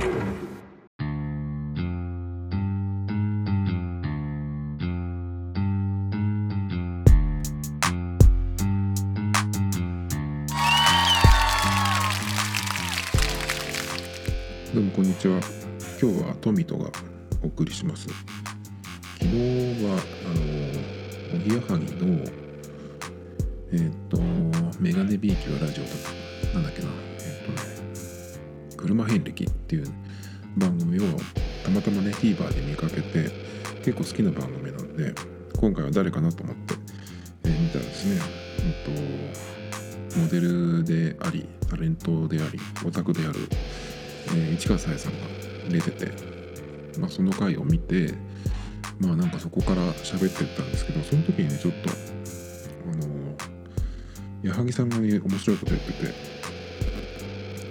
どうもこんにちは。今日はトミトがお送りします。昨日はあのおぎやはぎのえっ、とメガネビーキはラジオとかなんだっけなえっ、とね車遍歴っていう番組をたまたまね TVer で見かけて結構好きな番組なので今回は誰かなと思って、えー見たらですねえっ、とモデルでありタレントでありオタクであるえー市川さやさんが出てて、まあ、その回を見てまあなんかそこから喋ってったんですけどその時にねちょっとあの矢作さんがね面白いこと言ってて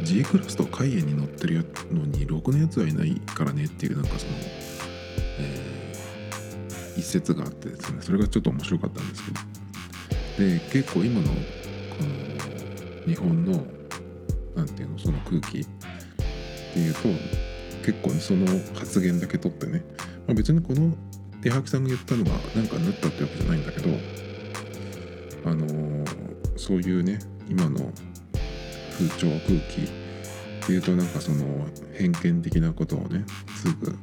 G クラスと海援に乗ってるのにろくなやつはいないからねっていうなんかその、えー一節があってですね。それがちょっと面白かったんですけど。で結構今のこの日本のなんていうのその空気っていうと結構ねその発言だけ取ってね、まあ、別にこの手ハキさんが言ったのがなんか縫ったってわけじゃないんだけどあのーそういうね今の風潮空気っていうとなんかその偏見的なことをねすぐ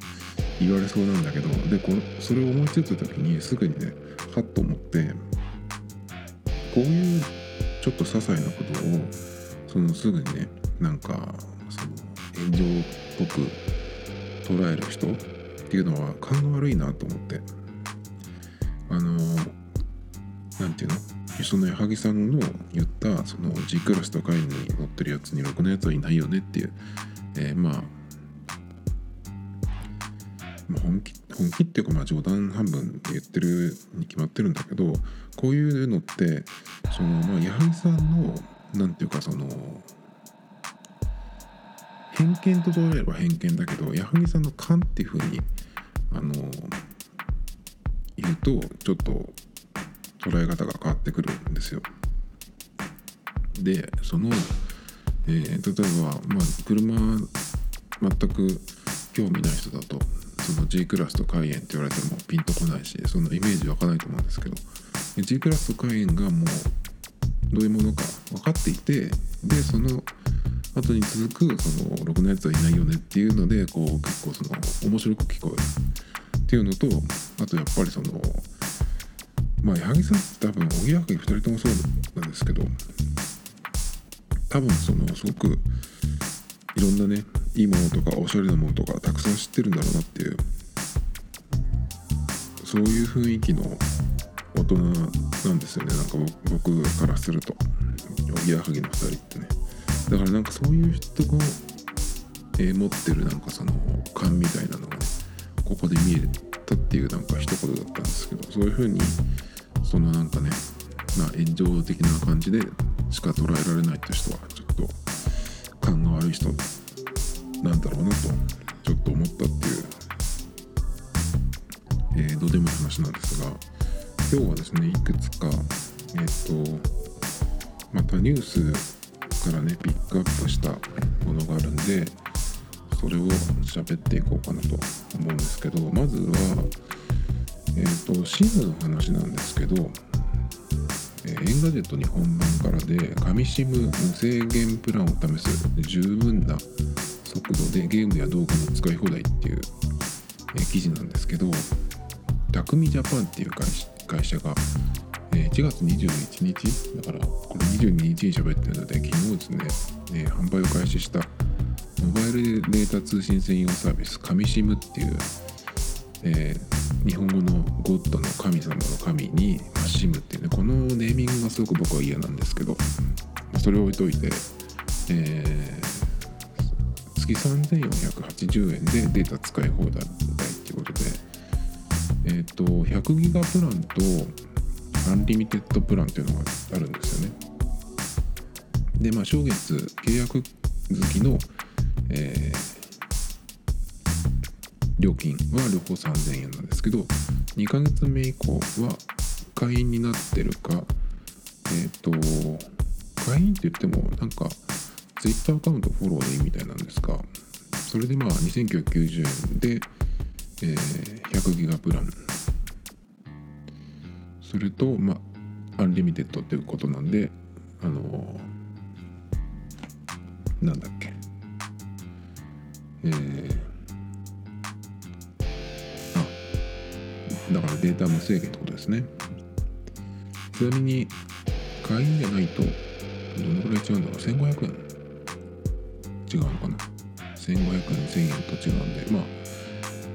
言われそうなんだけどでこそれを思いついた時にすぐにねはっと思ってこういうちょっと些細なことをそのすぐにねなんかその炎上っぽく捉える人っていうのは勘が悪いなと思って。あのなんていうの？その矢作さんの言ったその G クラスとかに乗ってるやつにろくなやつはいないよねっていう、えーまあ本気本気っていうかまあ冗談半分で言ってるに決まってるんだけどこういうのってそのまあ矢作さんのなんていうかその偏見と捉えれば偏見だけど矢作さんの勘っていうふうにあの言うとちょっと捉え方が変わってくるんですよ。でその、えー例えば、まあ、車全く興味ない人だとその G クラスと海援って言われてもピンとこないしそのイメージ湧かないと思うんですけど G クラスと海援がもうどういうものか分かっていてでその後に続くそのろくなやつはいないよねっていうのでこう結構その面白く聞こえるっていうのとあとやっぱりそのまあ矢作さんって多分おぎやはぎ2人ともそうなんですけど多分そのすごくいろんなねいいものとかおしゃれなものとかたくさん知ってるんだろうなっていうそういう雰囲気の大人なんですよね。なんか僕からすると。おぎやはぎの2人ってね。だからなんかそういう人が、えー持ってるなんかその勘みたいなのがねここで見える。たっていうなんか一言だったんですけどそういう風にそのなんかねまあ炎上的な感じでしか捉えられないって人はちょっと勘が悪い人なんだろうなとちょっと思ったっていう、えーどうでもいい話なんですが今日はですねいくつかえっ、とまたニュースからねピックアップしたものがあるんでそれを喋っていこうかなと思うんですけどまずはえっ、と SIM の話なんですけど、えー Engadget 日本版からで紙 SIM 無制限プランを試す。十分な速度でゲームや動画の使い放題っていう、えー記事なんですけどタクミジャパンっていう会社が、え1月21日だからこれ22日に喋ってるので昨日ですね、え販売を開始したルデータ通信専用サービス紙 SIM っていう、えー日本語のゴッドの神様の神に、まあ、SIM っていうねこのネーミングがすごく僕は嫌なんですけどそれを置いといて、えー月3480円でデータ使い放題ってことでえっ、と100ギガプランとアンリミテッドプランっていうのがあるんですよね。でまあ正月契約好きの、えー料金は両方3000円なんですけど2ヶ月目以降は会員になってるかえっ、と会員って言ってもなんか Twitter アカウントフォローでいいみたいなんですがそれでまあ2990円で、えー、100ギガプラン。それとまあ unlimited っていうことなんであのー、なんだっけ。えー、あだからデータ無制限ってことですね。ちなみに会員じゃないとどのくらい違うんだろう？1500円。違うのかな？1500円1000円と違うんでまあ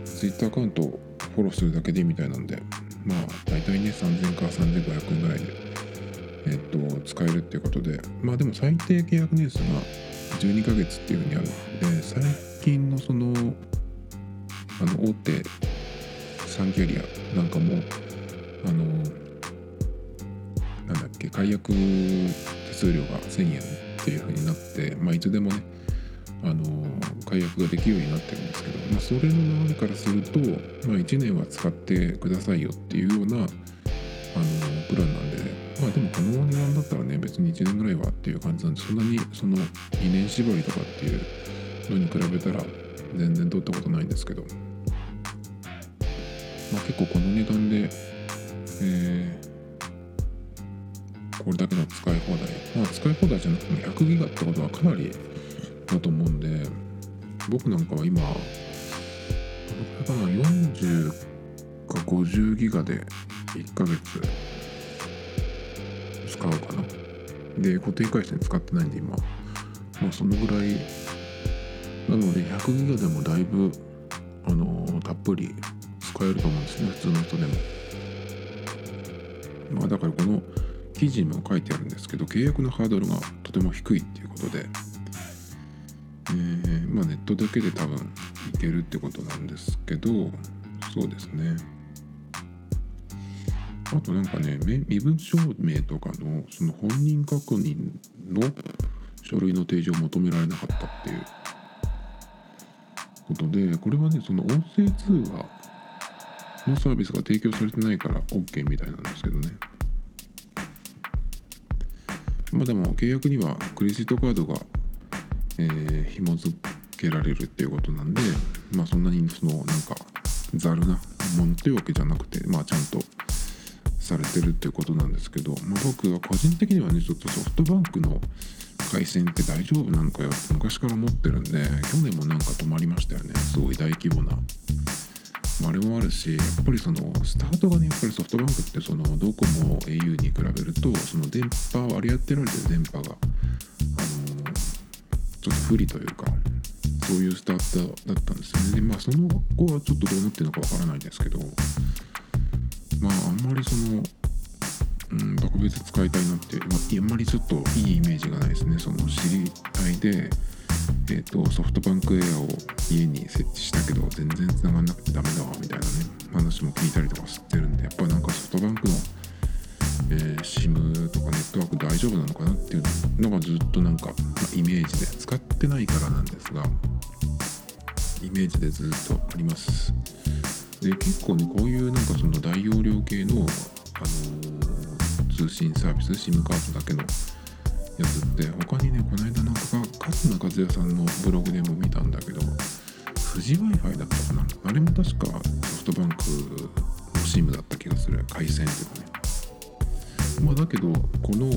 Twitter アカウントをフォローするだけでみたいなんでまあ大体ね3000か3500円ぐらいでえっと使えるっていうことでまあでも最低契約年数が12ヶ月っていうふうにある。ので最近のそのあの大手3キャリアなんかもあのなんだっけ解約手数料が1000円っていうふうになってまあいつでもねあの解約ができるようになってるんですけど、まあ、それの流れからすると、まあ、1年は使ってくださいよっていうようなあのプランなんで、まあでもこの値段だったらね別に1年ぐらいはっていう感じなんでそんなにその2年縛りとかっていうのに比べたら全然取ったことないんですけど、まあ、結構この値段で、えー、これだけの使い放題。まあ使い放題じゃなくても100ギガってことはかなりだと思うんで僕なんかは今どのくらいかな40か50ギガで1ヶ月使うかな。で固定回線使ってないんで今まあそのぐらいなので100ギガでもだいぶあの、たっぷり使えると思うんですね普通の人でも。まあだからこの記事にも書いてあるんですけど契約のハードルがとても低いっていうことで。えー、まあネットだけで多分いけるってことなんですけどそうですね。あとなんかね身分証明とかのその本人確認の書類の提示を求められなかったっていう。ことでこれはねその音声通話のサービスが提供されてないから OK みたいなんですけどね。まあでも契約にはクレジットカードがえー、紐付けられるっていうことなんでまあそんなにそのなんかざるなものっていうわけじゃなくてまあちゃんとされてるっていうことなんですけど、まあ、僕は個人的にはねちょっとソフトバンクの回線って大丈夫なのかよ。って昔から思ってるんで去年もなんか止まりましたよね。すごい大規模な。あれもあるしやっぱりそのスタートがねやっぱりソフトバンクってそのドコモ au に比べるとその電波割り当てられてる電波が。あのちょっと不利というかそういうスタートだったんですよね。でまあその後はちょっとどう思ってるのかわからないですけどまああんまりそのうん特別使いたいなって、まあ、あんまりちょっといいイメージがないですね。その知り合いでえーと、ソフトバンクエアを家に設置したけど全然繋がんなくてダメだわみたいなね話も聞いたりとかしてるんでやっぱなんかソフトバンクのえー、SIM とかネットワーク大丈夫なのかなっていうのがずっとなんか、まあ、イメージで使ってないからなんですがイメージでずっとあります。で結構ねこういうなんかそのービス SIM カードだけのやつって他にねこの間なんか勝間和也さんのブログでも見たんだけど富士 Wi-Fi だったかな？あれも確かソフトバンクの SIM だった気がする。回線というかね。まあ、だけどこの、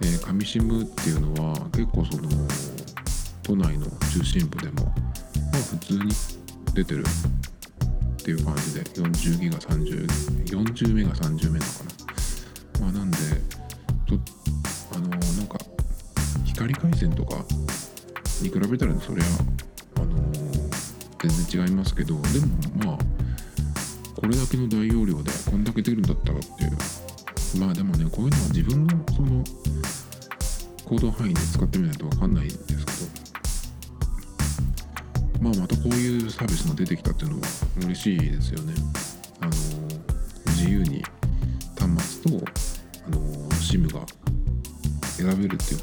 えー、上シムっていうのは結構その都内の中心部でも、まあ、普通に出てる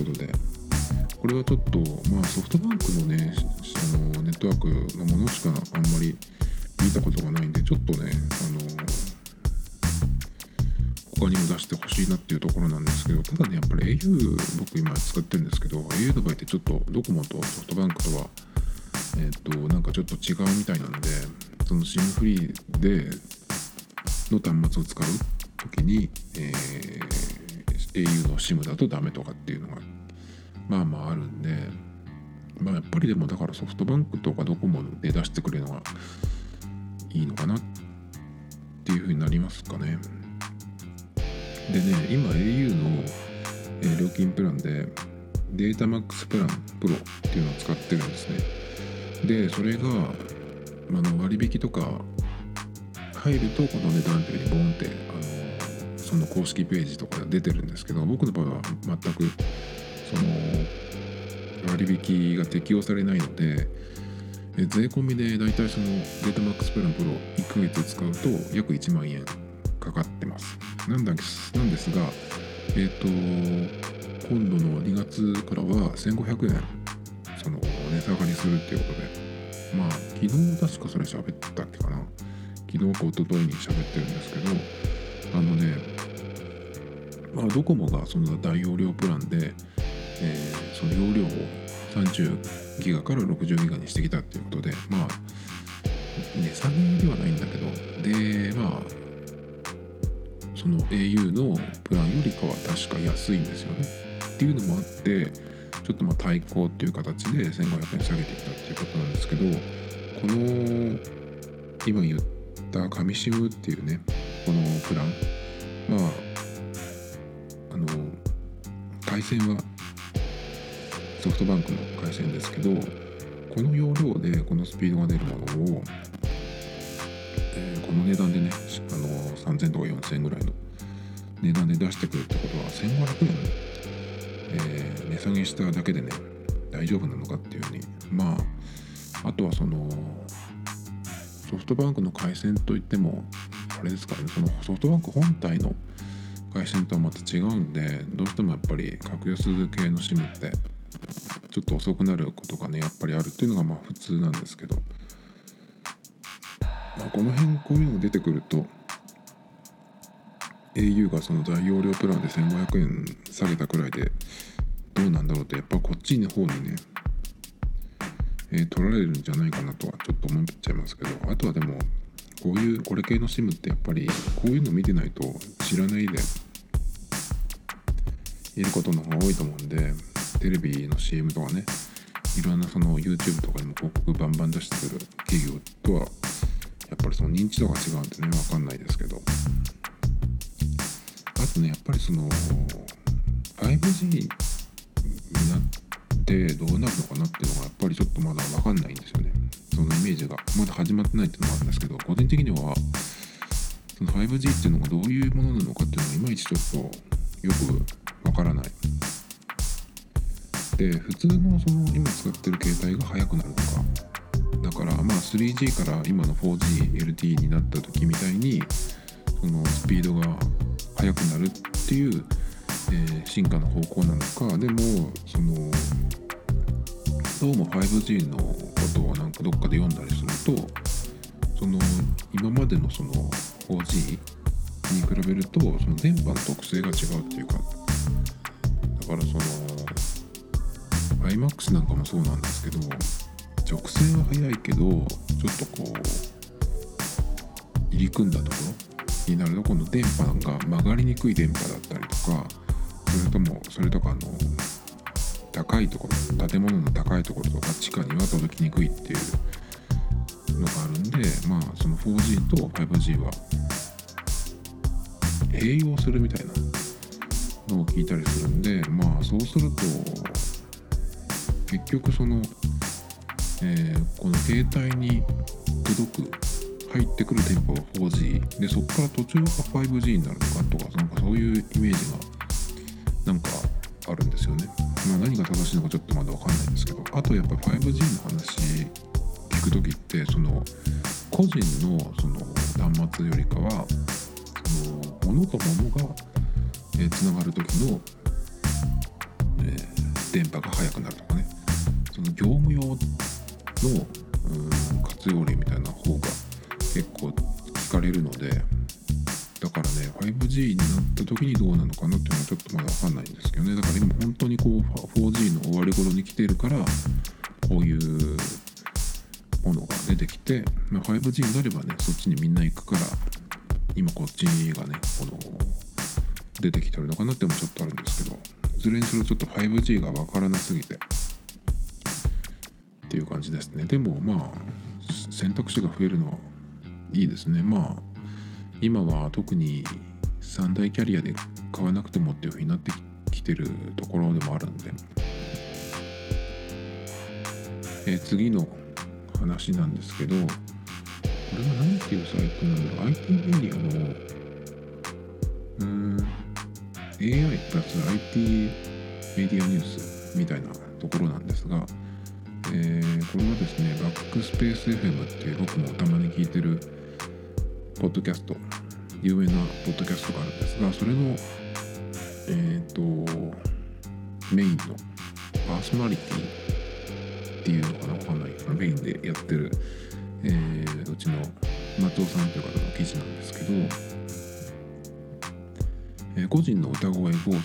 ことで。これはちょっとまあソフトバンクのねあのネットワークのものしかあんまり見たことがないんでちょっとねあの他にも出してほしいなっていうところなんですけどただねやっぱり au 僕今使ってるんですけど au の場合ってちょっとドコモとソフトバンクとはえっ、となんかちょっと違うみたいなんでその SIM フリーでの端末を使う時に、えー、au の SIM だとダメとかっていうのがまあまああるんでまあやっぱりでもだからソフトバンクとかドコモで出してくれるのがいいのかなっていうふうになりますかね。でね今 au の、料金プランでデータマックスプランプロっていうのを使ってるんですね。でそれがあの割引とか入るとこの値段っていうふうにボンってあのその公式ページとかで出てるんですけど僕の場合は全くその割引が適用されないので税込みでだいたいそのデータマックスプランプロ1ヶ月使うと約1万円かかってます。なんだなんですがえっ、ー、と今度の2月からは1500円その値下がりするっていうことで。まあ昨日確かそれ喋ったっけかな。昨日か一昨日に喋ってるんですけどあのねまあドコモがその大容量プランで、えー、その容量を30ギガから60ギガにしてきたっていうことでまあ値下げではないんだけどでまあその au のプランよりかは確か安いんですよね。っていうのもあってちょっとまあ対抗っていう形で1500円下げてきたっていうことなんですけどこの今言っった紙シムっていうねこのプランまあ回線はソフトバンクの回線ですけどこの容量でこのスピードが出るものを、えー、この値段でねあの3000とか4000ぐらいの値段で出してくるってことは1500円、えー、値下げしただけでね大丈夫なのかっていうふうにまああとはそのソフトバンクの回線といってもあれですからねそのソフトバンク本体の回線とはまた違うんでどうしてもやっぱり格安系の SIM ってちょっと遅くなることがねやっぱりあるっていうのがまあ普通なんですけど、まあ、この辺こういうのが出てくると au がその大容量プランで1500円下げたくらいでどうなんだろうってやっぱこっちの方にねえ、取られるんじゃないかなとはちょっと思っちゃいますけど。あとはでもこういうこれ系の SIM ってやっぱりこういうの見てないと知らないでいることの方が多いと思うんでテレビの CM とかねいろんなその YouTube とかでも広告バンバン出してくる企業とはやっぱりその認知度が違うんでね分かんないですけど。あとねやっぱりその 5G になってどうなるのかなっていうのがやっぱりちょっとまだ分かんないんですよね。のイメージがまだ始まってないっていうのもあるんですけど個人的にはその 5G っていうのがどういうものなのかっていうのがいまいちちょっとよくわからない。で普通のその今使ってる携帯が速くなるのか。だからまあ 3G から今の 4GLTE になった時みたいにそのスピードが速くなるっていう、えー、進化の方向なのか。でもそのどうも 5G のことをなんかどっかで読んだりするとその今までのその 4G に比べるとその電波の特性が違うっていうかだからその iMAX なんかもそうなんですけど直線は速いけどちょっとこう入り組んだところになると今度電波が曲がりにくい電波だったりとかそれともそれとかあの高いところ建物の高いところとか地下には届きにくいっていうのがあるんでまあその 4G と 5G は併用するみたいなのを聞いたりするんでまあそうすると結局その、えー、この携帯に届く入ってくる電波が 4G でそこから途中が 5G になるのかとかなんかそういうイメージがなんかあるんですよね。まあ、何が正しいのかちょっとまだ分かんないんですけどあとやっぱ 5G の話聞く時ってその個人のその端末よりかはその物と物がつながる時の、え、電波が速くなるとかねその業務用の活用例みたいな方が結構聞かれるのでだからね 5G になった時にどうなのかなっていうのはちょっとまだ分かんないんですけどね。だから今本当にこう 4G の終わり頃に来てるからこういうものが出てきて、まあ、5G になればねそっちにみんな行くから今こっちがねこの出てきてるのかなってもちょっとあるんですけどいずれにしろちょっと 5G が分からなすぎてっていう感じですね。でもまあ選択肢が増えるのはいいですね。まあ今は特に三大キャリアで買わなくてもっていう風になってきてるところでもあるんで、え、次の話なんですけどこれは何ていうサイトなんだろう？IT メディアのうん AI プラス IT メディアニュースみたいなところなんですが、えー、これはですねバックスペース FM っていう僕もたまに聞いてるポッドキャスト有名なポッドキャストがあるんですがそれのえっ、ー、とメインのパーソナリティっていうのかなわかんないけどメインでやってる、えー、うちの松尾さんという方の記事なんですけど、えー、個人の歌声合成を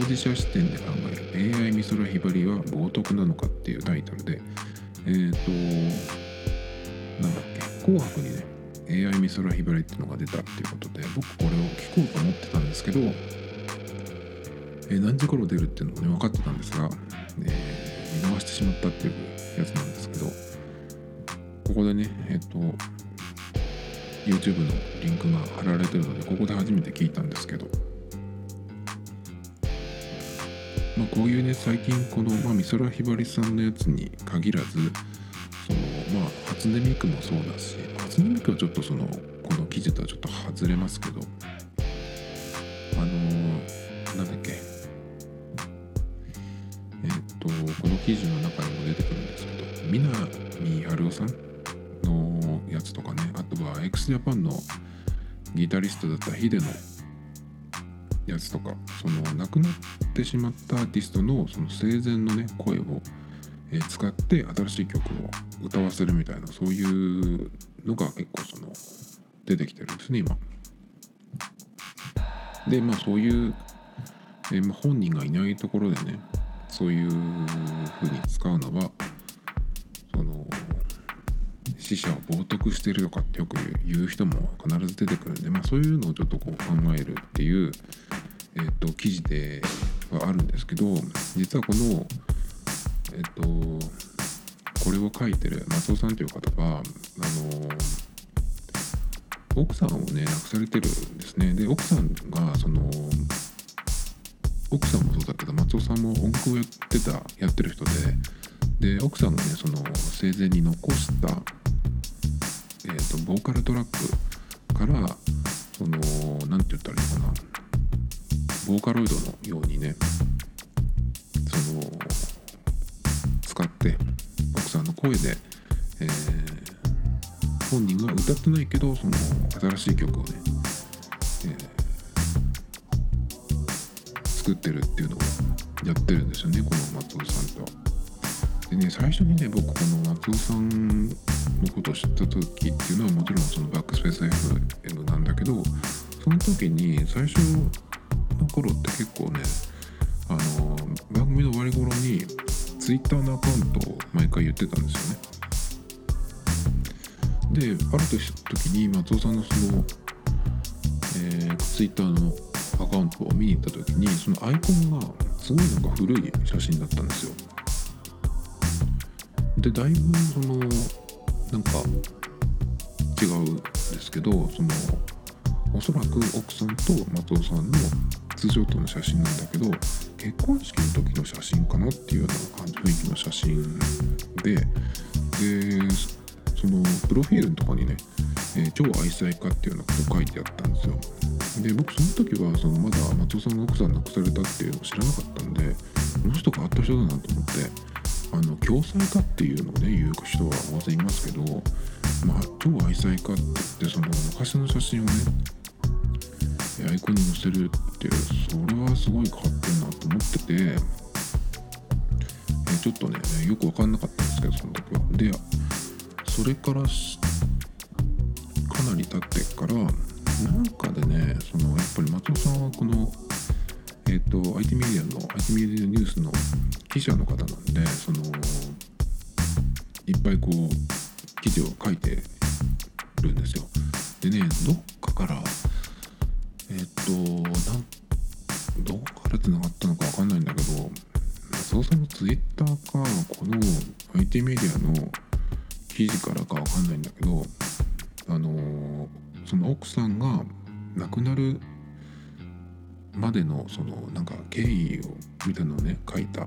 当事者視点で考える AI 美空ひばりは冒涜なのかっていうタイトルでえっ、ー、となんだっけ紅白にね AI 美空ひばりっていうのが出たっていうことで僕これを聞こうと思ってたんですけど、えー、何時頃出るっていうのもね分かってたんですが、えー、見逃してしまったっていうやつなんですけどここでねえっ、ー、と YouTube のリンクが貼られてるのでここで初めて聞いたんですけどまあこういうね最近この、まあ、美空ひばりさんのやつに限らずそのまあ初音ミクもそうだし初音ミクはちょっとそのこの記事とはちょっと外れますけど。あのー、なんだっけ。えっ、とこの記事の中にも出てくるんですけど南春夫さんのやつとかね。あとは XJAPAN のギタリストだったヒデのやつとか。その亡くなってしまったアーティストのその生前のね声を使って新しい曲を歌わせるみたいなそういうのが結構その出てきてるんですね今。でまあそういう、えま、本人がいないところでねそういうふうに使うのはその死者を冒涜してるとかってよく言う人も必ず出てくるんで、まあ、そういうのをちょっとこう考えるっていう、えーと、記事ではあるんですけど実はこのえっとこれを書いてる松尾さんという方はあの奥さんをね亡くされてるんですね。で奥さんがその奥さんもそうだけど松尾さんも音楽をやってたやってる人でで奥さんがねその生前に残した、えーと、ボーカルトラックからその何て言ったらいいのかな。ボーカロイドのようにね声で、えー、本人が歌ってないけどその新しい曲をね、えー、作ってるっていうのをやってるんですよねこの松尾さんと。でね最初にね僕この松尾さんのことを知った時っていうのはもちろんそのバックスペース FM なんだけどその時に最初の頃って結構ねあの番組の終わり頃にツイッターのアカウントを毎回言ってたんですよね。である時に松尾さんのその、えー、ツイッターのアカウントを見に行った時にそのアイコンがすごいなんか古い写真だったんですよ。でだいぶそのなんか違うんですけどそのおそらく奥さんと松尾さんの通常との写真なんだけど結婚式の時の写真かなっていうような感じ雰囲気の写真ででそのプロフィールのとこにね、えー、超愛妻家っていうようなこと書いてあったんですよ。で僕その時はそのまだ松尾さんの奥さん亡くされたっていうのを知らなかったんでこの人変わった人だなと思ってあの共済化っていうのをね言う人は大勢いますけどまあ超愛妻家って言ってその昔の写真をねアイコンに載せるってそれはすごい変わってるなと思ってて、えちょっとねよく分かんなかったんですけどその時は。でそれからかなり経ってからなんかでねそのやっぱり松尾さんはこのえっ、ー、と IT メディアの IT メディアニュースの記者の方なんでそのいっぱいこう記事を書いてるんですよ。でねどっかからえっとなんどこからつながったのか分かんないんだけど松尾さんのツイッターかこの IT メディアの記事からか分かんないんだけどあのその奥さんが亡くなるまでのそのなんか経緯をみたいのをね書いた、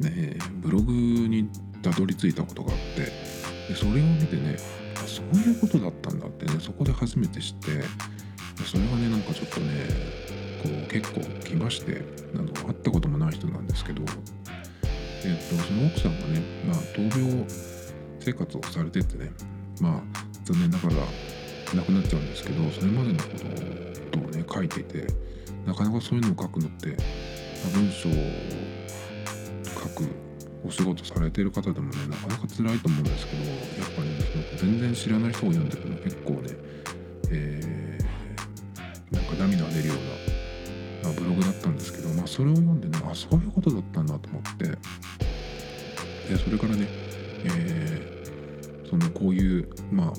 ね、ブログにたどり着いたことがあってでそれを見てねそういうことだったんだってねそこで初めて知って。それがねなんかちょっとねこう結構来ましてあの会ったこともない人なんですけどえっとその奥さんがねまあ闘病生活をされててねまあ残念ながら亡くなっちゃうんですけどそれまでのことをね書いていてなかなかそういうのを書くのって文章を書くお仕事されてる方でもねなかなか辛いと思うんですけどやっぱり、ね、その全然知らない人を読んでるの結構ね、えー、か涙が出るような、あ、ブログだったんですけど、まあ、それを読んでねあそういうことだったんだと思ってでそれからね、えー、そのこういうまあ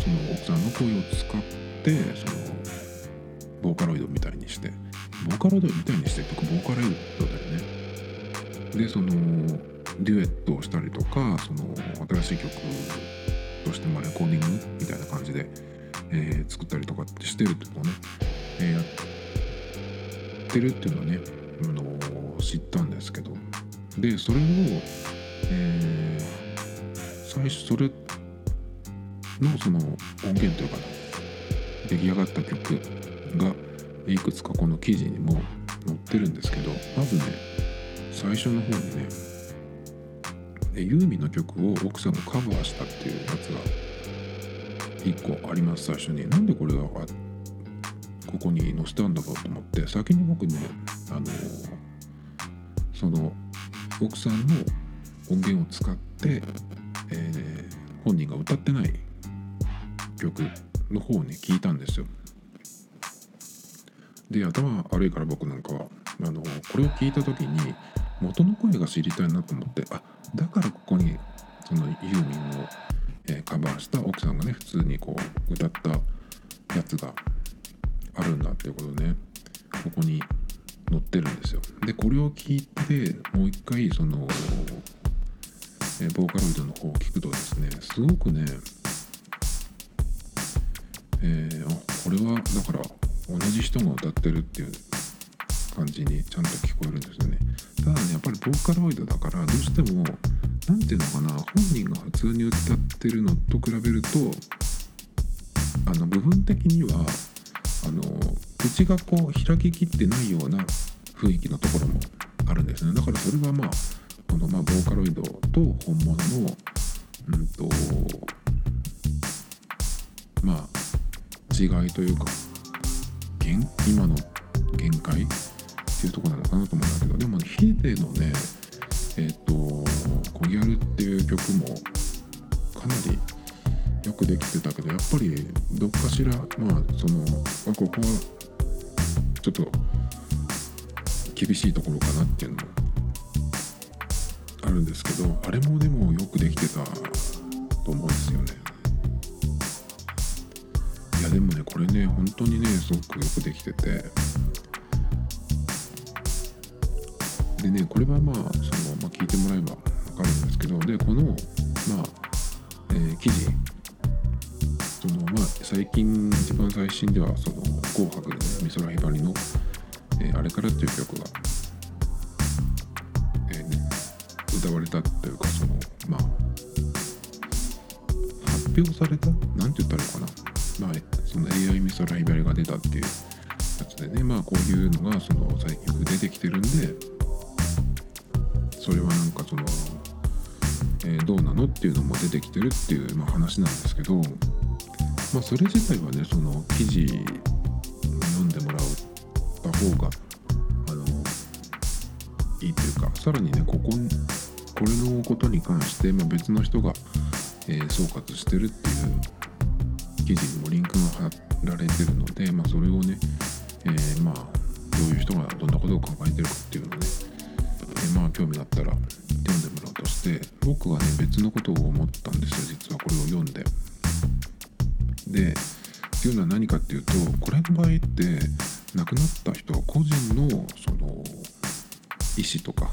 その奥さんの声を使ってそのボーカロイドみたいにしてボーカロイドみたいにしてとかボーカロイドだよね。でそのデュエットをしたりとかその新しい曲としてまあレコーディングみたいな感じで、えー、作ったりとかってしてるっていうのをね、えー、やってるっていうのはね、あの知ったんですけど。でそれを、え、最初それのその音源というか出来上がった曲がいくつかこの記事にも載ってるんですけどまずね最初の方にねユーミンの曲を奥さんがカバーしたっていうやつが1個あります最初に。なんでこれがここに載せたんだろうと思って先に僕ねあのその奥さんの音源を使って、えー、本人が歌ってない曲の方をね聞いたんですよ。で頭悪いから僕なんかはあのこれを聞いた時に元の声が知りたいなと思ってあだからここにそのユーミンを、え、カバーした奥さんがね普通にこう歌ったやつがあるんだっていうことでねここに載ってるんですよ。でこれを聞いてもう一回その、え、ボーカロイドの方を聞くとですねすごくねえー、あこれはだから同じ人が歌ってるっていう感じにちゃんと聞こえるんですよね。ただねやっぱりボーカロイドだからどうしても何ていうのかな本人が普通に歌ってるのと比べるとあの部分的にはあの口がこう開ききってないような雰囲気のところもあるんですね。だからそれはまあこのまあボーカロイドと本物のうんとまあ違いというか今の限界っていうとこなのかなと思うんだけどでも、ヒデのねえっ、ー、と「コギャル」っていう曲もかなりよくできてたけどやっぱりどっかしらまあそのあここはちょっと厳しいところかなっていうのもあるんですけどあれもでもよくできてたと思うんですよね。いやでもねこれね本当にねすごくよくできてて。でねこれはまあその、まあ、聞いてもらえば分かるんですけどでこのまあ、えー、記事そのまあ最近一番最新ではその「紅白」でね美空ひばりの、えー「あれから」っていう曲が、えーね、歌われたというかそのまあ発表されたなんて言ったらいいかな。まあその AI 美空ひばりが出たっていうやつでねまあこういうのがその最近出てきてるんでそれはなんかその、えー、どうなのっていうのも出てきてるっていう、まあ、話なんですけど、まあ、それ自体はねその記事読んでもらった方があのいいというかさらにねこここれのことに関して、まあ、別の人が、えー、総括してるっていう記事にもリンクが貼られてるので、まあ、それをね、えー、まあどういう人がどんなことを考えてるかっていうのをねまあ興味があったら読んでもらおうとして僕はね別のことを思ったんですよ実はこれを読んで。でっていうのは何かっていうとこれの場合って亡くなった人は個人のその意思とか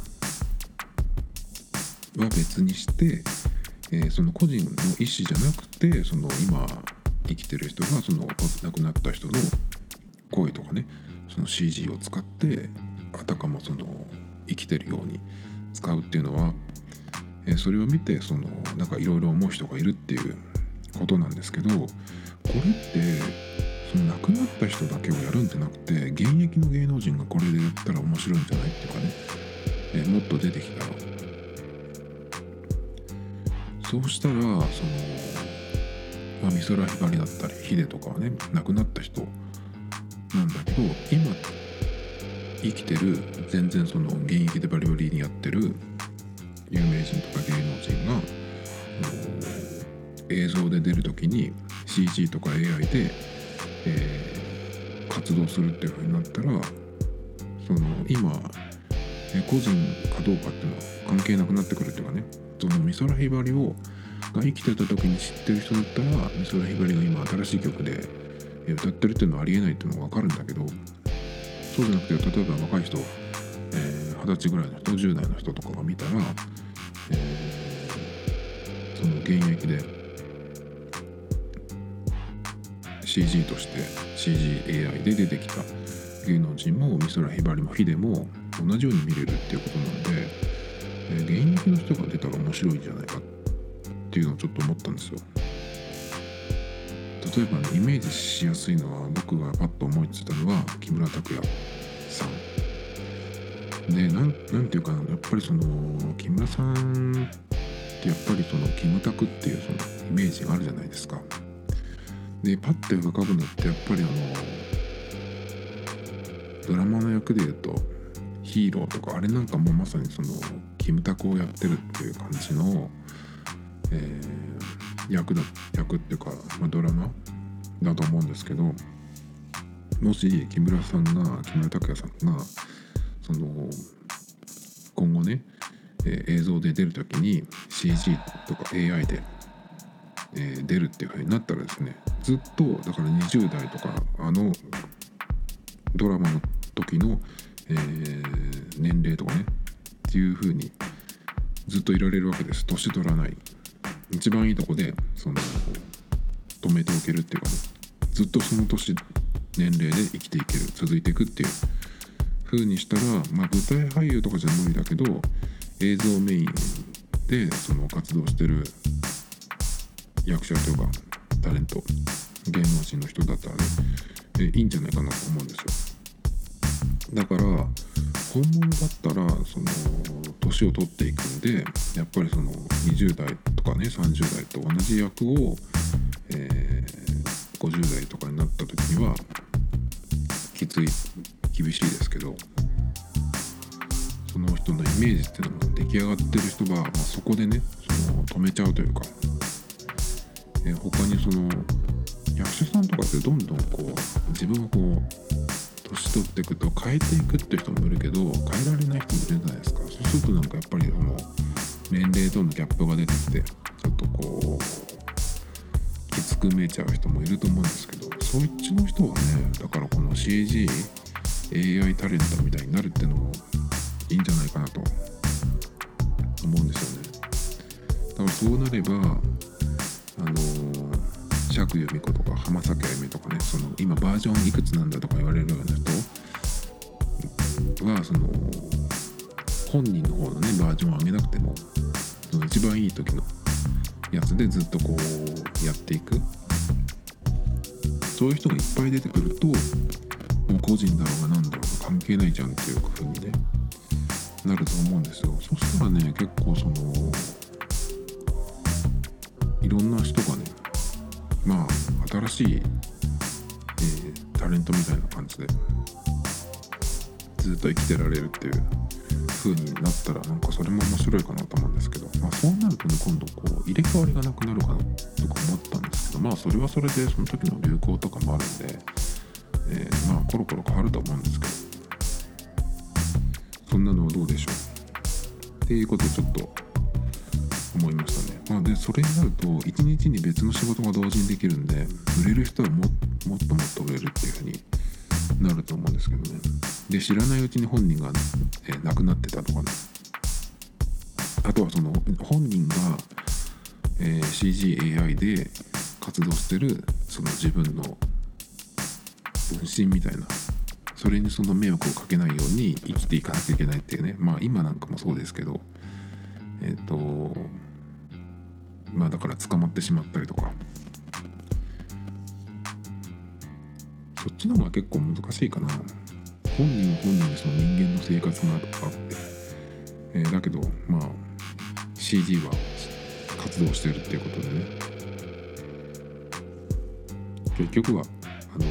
は別にして、えー、その個人の意思じゃなくてその今生きてる人がその亡くなった人の声とかねその CG を使ってあたかもその生きてるように使うっていうのは、えー、それを見てそのなんかいろいろ思う人がいるっていうことなんですけどこれってその亡くなった人だけをやるんじゃなくて現役の芸能人がこれでやったら面白いんじゃないっていうかね、えー、もっと出てきたら。そうしたらその、まあ、美空ひばりだったりヒデとかはね亡くなった人なんだけど今生きてる全然その現役でバリバリにやってる有名人とか芸能人が映像で出る時に CG とか AI で、えー、活動するっていう風になったらその今個人かどうかっていうのは関係なくなってくるっていうかねその美空ひばりをが生きてた時に知ってる人だったら美空ひばりが今新しい曲で歌ってるっていうのはありえないっていうのが分かるんだけどそうじゃなくて例えば若い人二十、えー、歳ぐらいの人10代の人とかが見たら、えー、その現役で CG として CGAI で出てきた芸能人も美空ひばりもヒデも同じように見れるっていうことなんで、えー、現役の人が出たら面白いんじゃないかっていうのをちょっと思ったんですよ。例えばねイメージしやすいのは僕がパッと思いついたのは木村拓哉さん。でなんなんていうかなやっぱりその木村さんってやっぱりそのキムタクっていうそのイメージがあるじゃないですか。でパッて浮かぶのってやっぱりあのドラマの役でいうとヒーローとかあれなんかもまさにそのキムタクをやってるっていう感じの、えー、役だ役っていうか、まあ、ドラマだと思うんですけどもし木村さんが木村拓哉さんがその今後ね、えー、映像で出る時に CG とか AI で、えー、出るっていう風になったらですねずっとだから20代とかあのドラマの時の、えー、年齢とかねっていう風にずっといられるわけです。年取らない。一番いいとこでその止めておけるっていうかずっとその年年齢で生きていける続いていくっていう風にしたら、まあ、舞台俳優とかじゃ無理だけど映像メインでその活動してる役者というかタレント芸能人の人だったらね、えいいんじゃないかなと思うんですよ。だから本物だったらその年を取っていくんでやっぱりその20代とかね30代と同じ役を、えー、50代とかになった時にはきつい厳しいですけどその人のイメージっていうのが出来上がってる人が、まあ、そこでねその止めちゃうというか、えー、他にその役者さんとかってどんどんこう自分をこう年取っていくと変えていくって人もいるけど変えられない人もいるじゃないですか。そうするとなんかやっぱりその年齢とのギャップが出てきてちょっとこうきつく見えちゃう人もいると思うんですけどそっちの人はねだからこの CG AI タレントみたいになるってのもいいんじゃないかなと思うんですよね。だからそうなればあの釈由美子とか浜崎あゆみとかねその今バージョンいくつなんだとか言われるような人はその本人の方のねバージョンを上げなくてもその一番いい時のやつでずっとこうやっていく。そういう人がいっぱい出てくるともう個人だろうが何だろうが関係ないじゃんっていう風にねなると思うんですよ。そしたらね結構そのしい、えー、タレントみたいな感じでずっと生きてられるっていう風になったらなんかそれも面白いかなと思うんですけど、まあ、そうなるとね今度こう入れ替わりがなくなるかなとか思ったんですけどまあそれはそれでその時の流行とかもあるんで、えー、まあコロコロ変わると思うんですけどそんなのはどうでしょうっていうことをちょっと思いましたね、まあ、でそれになると1日に別の仕事が同時にできるんで売れる人はももっともっと売れるっていうふうになると思うんですけどね。で知らないうちに本人が、えー亡くなってたとかね。あとはその本人が、えー CGAI で活動してるその自分の分身みたいな。それにその迷惑をかけないように生きていかなきゃいけないっていうね。まあ今なんかもそうですけど。えっ、とまあだから捕まってしまったりとか。そっちの方が結構難しいかな。本人は本人でその人間の生活があって、えーだけどまあ CG は活動してるっていうことでね。結局はあの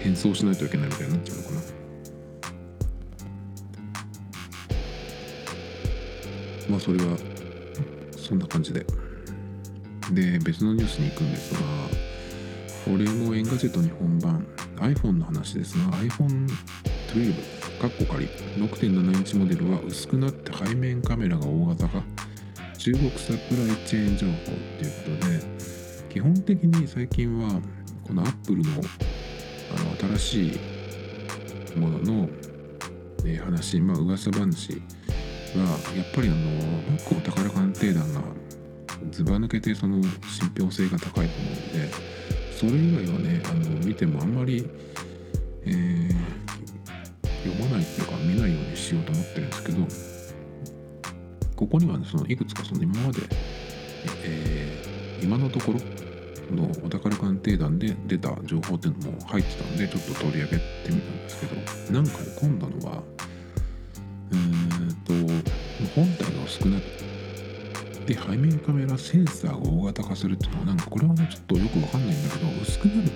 変装しないといけないみたいになっちゃうのかな。まあそれはそんな感じで。で別のニュースに行くんですがこれも Engadget 日本版 iPhone の話ですが iPhone12 かっこ仮6.7インチモデルは薄くなって背面カメラが大型化。中国サプライチェーン情報っていうことで基本的に最近はこの Apple のあの新しいものの、え話まあ噂話はやっぱりあのバックお宝鑑定団がずば抜けてその信憑性が高いと思うのでそれ以外はねあの見てもあんまり、えー読まないっていうか見ないようにしようと思ってるんですけどここにはねそのいくつかその今まで、えー今のところのお宝鑑定団で出た情報っていうのも入ってたんでちょっと取り上げてみたんですけどなんかね今度のは本体が薄くなってで背面カメラセンサーが大型化するっていうのはなんかこれはねちょっとよくわかんないんだけど薄くなる。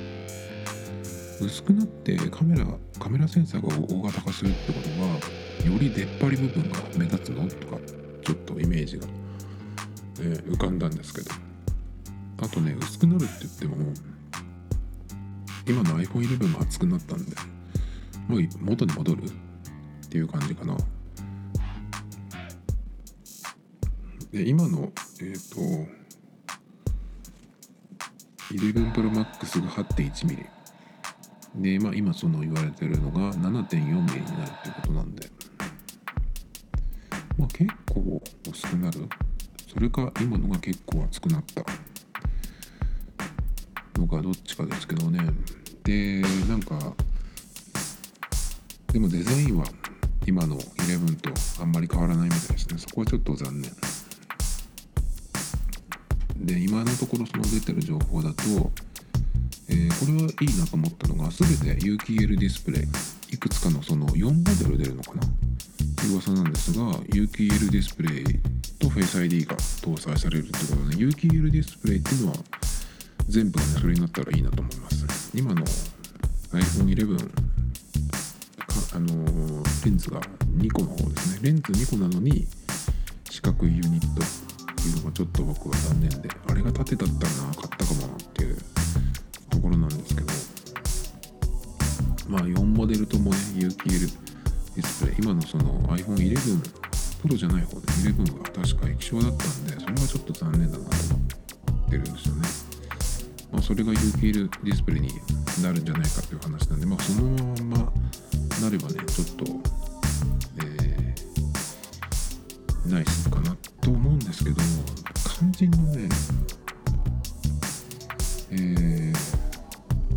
薄くなってカメラカメラセンサーが大型化するってことはより出っ張り部分が目立つのとかちょっとイメージが、えー浮かんだんですけど。あとね薄くなるって言っても今の iPhone11 が厚くなったんでもう元に戻るっていう感じかな。で今のえっ、と11 Pro Max が 8.1mm で、まあ、今その言われてるのが 7.4mm になるってことなんで。まあ結構薄くなる。それか今のが結構厚くなった。のかどっちかですけどね。でなんかでもデザインは今の11とあんまり変わらないみたいですね。そこはちょっと残念。で今のところその出てる情報だと、えーこれはいいなと思ったのが全て有機 EL ディスプレイいくつかのその4モデル出るのかな？っていう噂なんですが有機 EL ディスプレイと Face ID が搭載されるってことで有機 EL ディスプレイっていうのは全部がねそれになったらいいなと思います。今の iPhone11 かあのーレンズが2個の方ですね。レンズ2個なのに四角いユニット。っていうのがちょっと僕は残念であれが縦だったらな買ったかもっていうところなんですけどまあ4モデルともね有機 EL ディスプレイ今のその iPhone11 プロじゃない方で11が確か液晶だったんでそれはちょっと残念だなと思ってるんですよね。まあそれが有機 EL ディスプレイになるんじゃないかという話なんでまあそのままなればねちょっとえーナイスかな。と思うんですけど肝心のねえー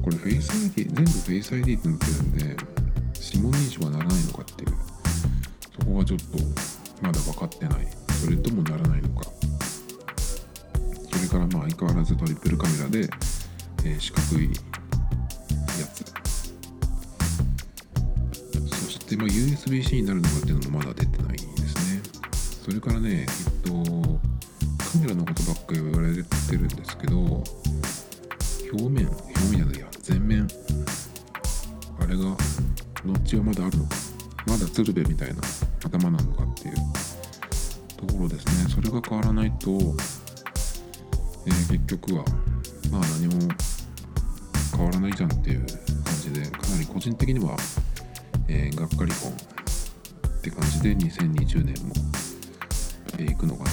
これフェイス ID 全部フェイス ID ってなってるんで指紋認証はならないのかっていう。そこがちょっとまだ分かってない。それともならないのか。それからまあ相変わらずトリプルカメラで、えー四角いやつ。そしてま USB-C になるのかっていうのもまだ出てない。それからねえっとカメラのことばっかり言われてるんですけど表面表面じゃないや前面。あれがノッチはまだあるのか。まだ鶴瓶みたいな頭なのかっていう。ところですね。それが変わらないと、えー結局はまあ何も変わらないじゃんっていう感じでかなり個人的には、えーがっかり本って感じで2020年も、ていくのかな。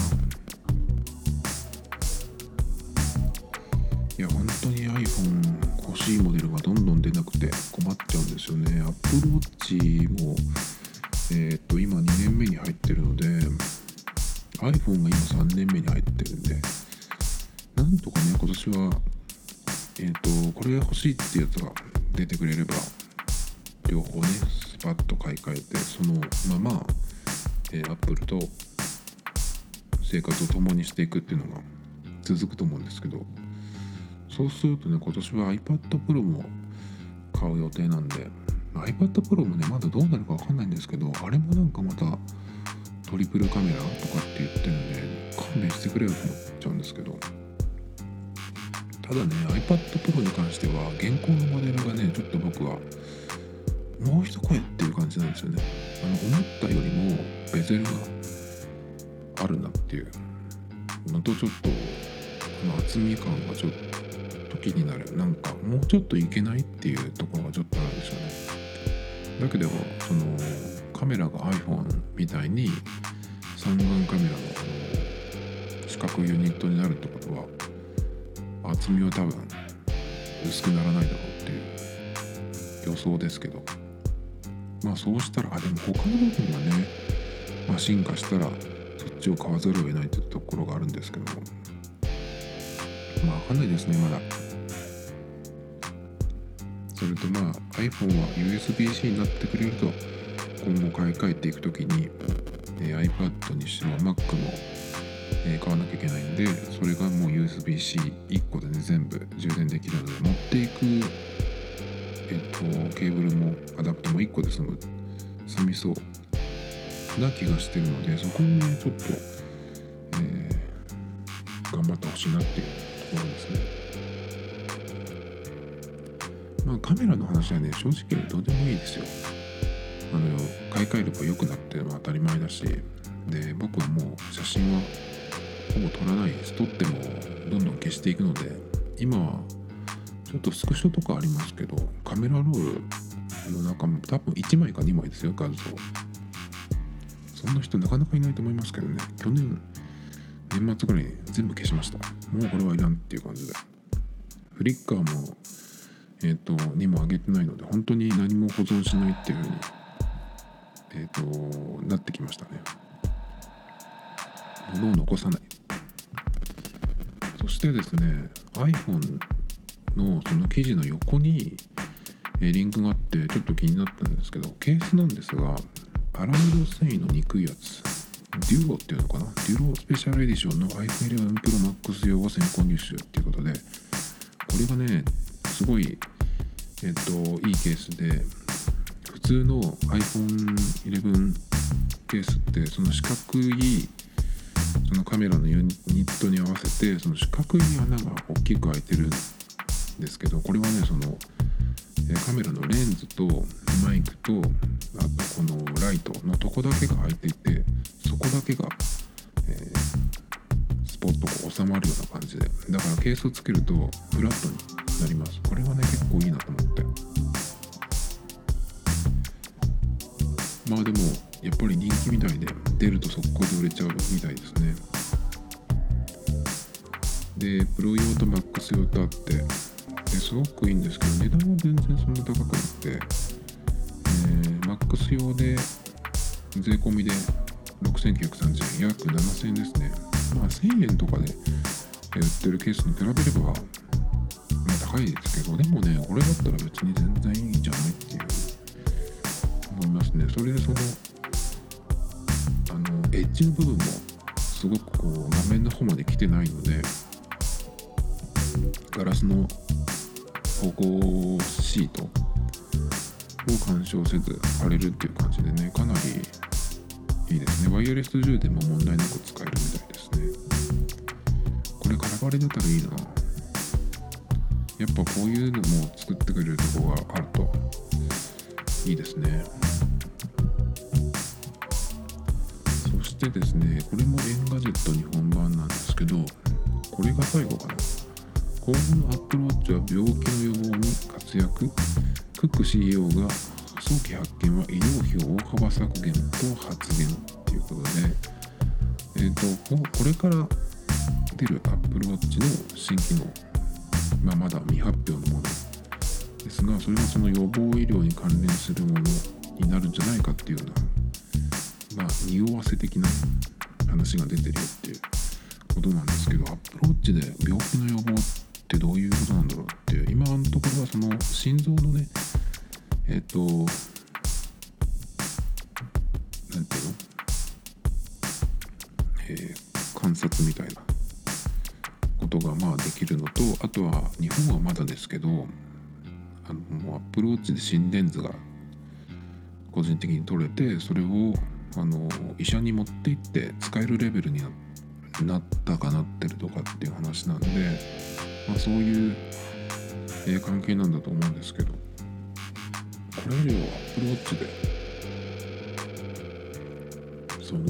いや本当に iPhone 欲しいモデルがどんどん出なくて困っちゃうんですよね。AppleWatch もするとね今年は iPad Pro も買う予定なんで iPad Pro もねまだどうなるか分かんないんですけどあれもなんかまたトリプルカメラとかって言ってるんで勘弁してくれよと思っちゃうんですけど。ただね iPad Pro に関しては現行のモデルがねちょっと僕はもう一声っていう感じなんですよね。あの思ったよりもベゼルがあるなっていう。のとちょっとこの厚み感がちょっと気になる。なんかもうちょっといけないっていうところがちょっとあるんですよね。だけどそのカメラが iPhone みたいに三眼カメラの四角いユニットになるってことは厚みは多分薄くならないだろうっていう予想ですけど。まあそうしたらあでも他の部分がね、まあ、進化したらそっちを買わざるを得ないというところがあるんですけども。まあ分かんないですねまだ。それとまあ iPhone は USB-C になってくれると今後買い替えていく時に、えー、iPad にしても Mac も、えー、買わなきゃいけないんでそれがもう USB-C1 個でね全部充電できるので持っていくえ、ー、とケーブルもアダプターも1個で済む済みそうな気がしてるのでそこにねちょっと、えー、頑張ってほしいなっていう。ところですね。まあカメラの話はね正直どうでもいいですよ。あの買い替えれば良くなってるのは当たり前だし。で僕はもう写真はほぼ撮らないです。撮ってもどんどん消していくので。今はちょっとスクショとかありますけどカメラロールの中も多分1枚か2枚ですよ画像そんな人なかなかいないと思いますけどね。去年年末ぐらいに全部消しました。もうこれはいらんっていう感じで。フリッカーもえっ、ー、とにも上げてないので本当に何も保存しないっていうふうにえっ、ー、となってきましたね。物を残さない。そしてですね iPhone のその記事の横にリンクがあってちょっと気になったんですけどケースなんですがアラミド繊維の憎いやつ。デュロっていうのかな？デュロスペシャルエディションの iPhone11 Pro Max 用を先行入手っていうことでこれがねすごいえっといいケースで普通の iPhone11 ケースってその四角いそのカメラのユニットに合わせてその四角い穴が大きく開いてるんですけどこれはねそのカメラのレンズとマイクとあとこのライトのとこだけが開いていてそこだけが、えー、スポッとこう収まるような感じで。だからケースをつけるとフラットになります。これはね結構いいなと思って。まあでもやっぱり人気みたいで出ると速攻で売れちゃうみたいですね。でプロ用とマックス用とあってですごくいいんですけど値段は全然そんな高くなくて、えー、マックス用で税込みで6930円約7000円ですね。まあ1000円とかで売ってるケースに比べればまあ高いですけどでもねこれだったら別に全然いいんじゃないっていう思いますね。それでそのあのエッジの部分もすごくこう画面の方まで来てないのでガラスの保護シートを干渉せず貼れるっていう感じでねかなりいいですね。ワイヤレス充電も問題なく使えるみたいですね。これカラバレ出たらいいな。やっぱこういうのも作ってくれるとこがあるといいですね。そしてですねこれも Engadget 日本版なんですけどこれが最後かな。今後の Apple Watch は病気の予防に活躍。クック CEO が早期発見は医療費を大幅削減と発言ということでえっ、ー、とこれから出る Apple Watch の新機能まあ、まだ未発表のものですがそれがその予防医療に関連するものになるんじゃないかっていうようなまあ匂わせ的な話が出てるよっていうことなんですけどアップローチで病気の予防ってどういうことなんだろうっていう今のところはその心臓のねえっ、となんていうの、えー観察みたいなことがまあできるのとあとは日本はまだですけどあのもうアップローチで心電図が個人的に取れてそれをあの医者に持って行って使えるレベルにななったかなってるとかっていう話なんで、まあ、そういう、えー関係なんだと思うんですけど。これよアップローチで。その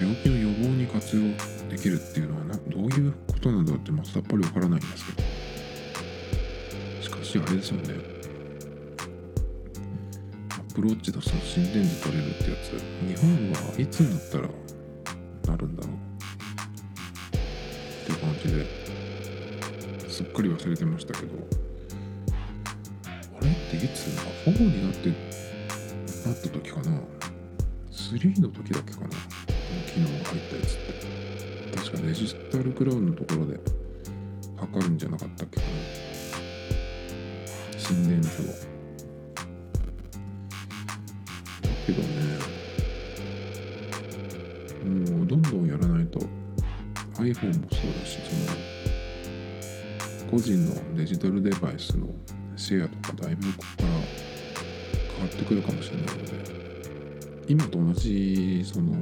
病気の予防に活用できるっていうのはなどういうことなんだろうって、まあ、さっぱりわからないんですけど。しかしあれですよね。アップローチでその心電図取れるってやつ。日本はいつになったらなるんだろう。っていう感じですっかり忘れてましたけど。いつ4になってなった時かな。3の時だけかな。この機能が入ったやつって。確かデジタルクラウンのところで測るんじゃなかったっけかな。心電図をだけどねもうどんどんやらないと。iPhone もそうだしその個人のデジタルデバイスのシェアとかだいぶここから変わってくるかもしれないので今と同じそのこ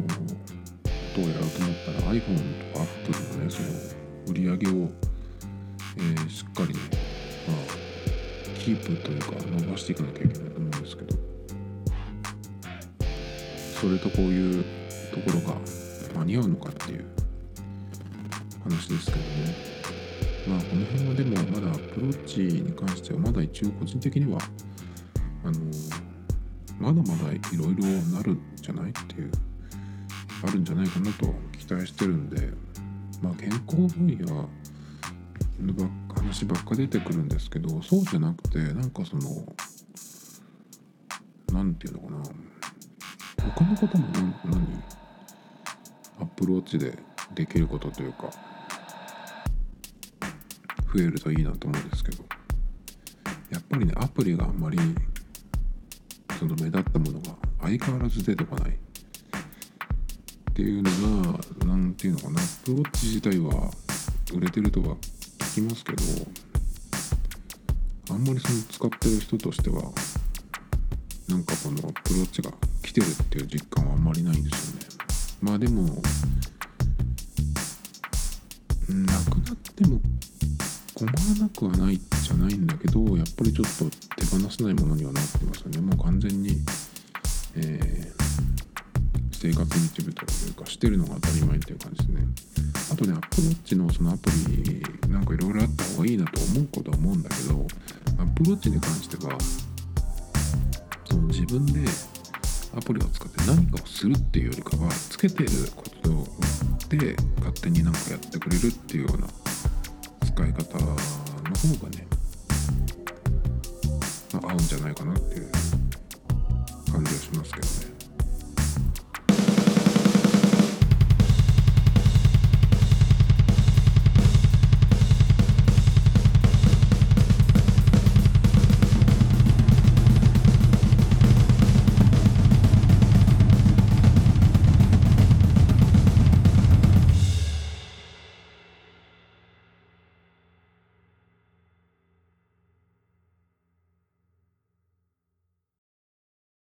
とをやろうと思ったら iPhone とか Apple のねその売り上げを、えーしっかりねまあキープというか伸ばしていかなきゃいけないと思うんですけどそれとこういうところが間に合うのかっていう話ですけどね。まあこの辺はでもまだアプローチに関してはまだ一応個人的にはあのまだまだいろいろなるんじゃないっていうあるんじゃないかなと期待してるんでまあ健康分野の話ばっか出てくるんですけどそうじゃなくてなんかそのなんていうのかな他のことも何？アプローチでできることというか。増えるといいなと思うんですけどやっぱりねアプリがあんまりその目立ったものが相変わらず出てこない。っていうのが何ていうのかな。アップローチ自体は売れてるとは聞きますけどあんまりその使ってる人としてはなんかこのアプローチが来てるっていう実感はあんまりないんですよね。まあでも困らなくはないじゃないんだけどやっぱりちょっと手放せないものにはなってますよね。もう完全に、えー生活の一部というかしてるのが当たり前っていう感じですね。あとね Apple Watch のそのアプリなんかいろいろあった方がいいなと思うことは思うんだけど Apple Watch に関してはその自分でアプリを使って何かをするっていうよりかはつけてることで勝手になんかやってくれるっていうような使い方の方がね、まあ、合うんじゃないかなっていう感じはしますけどね。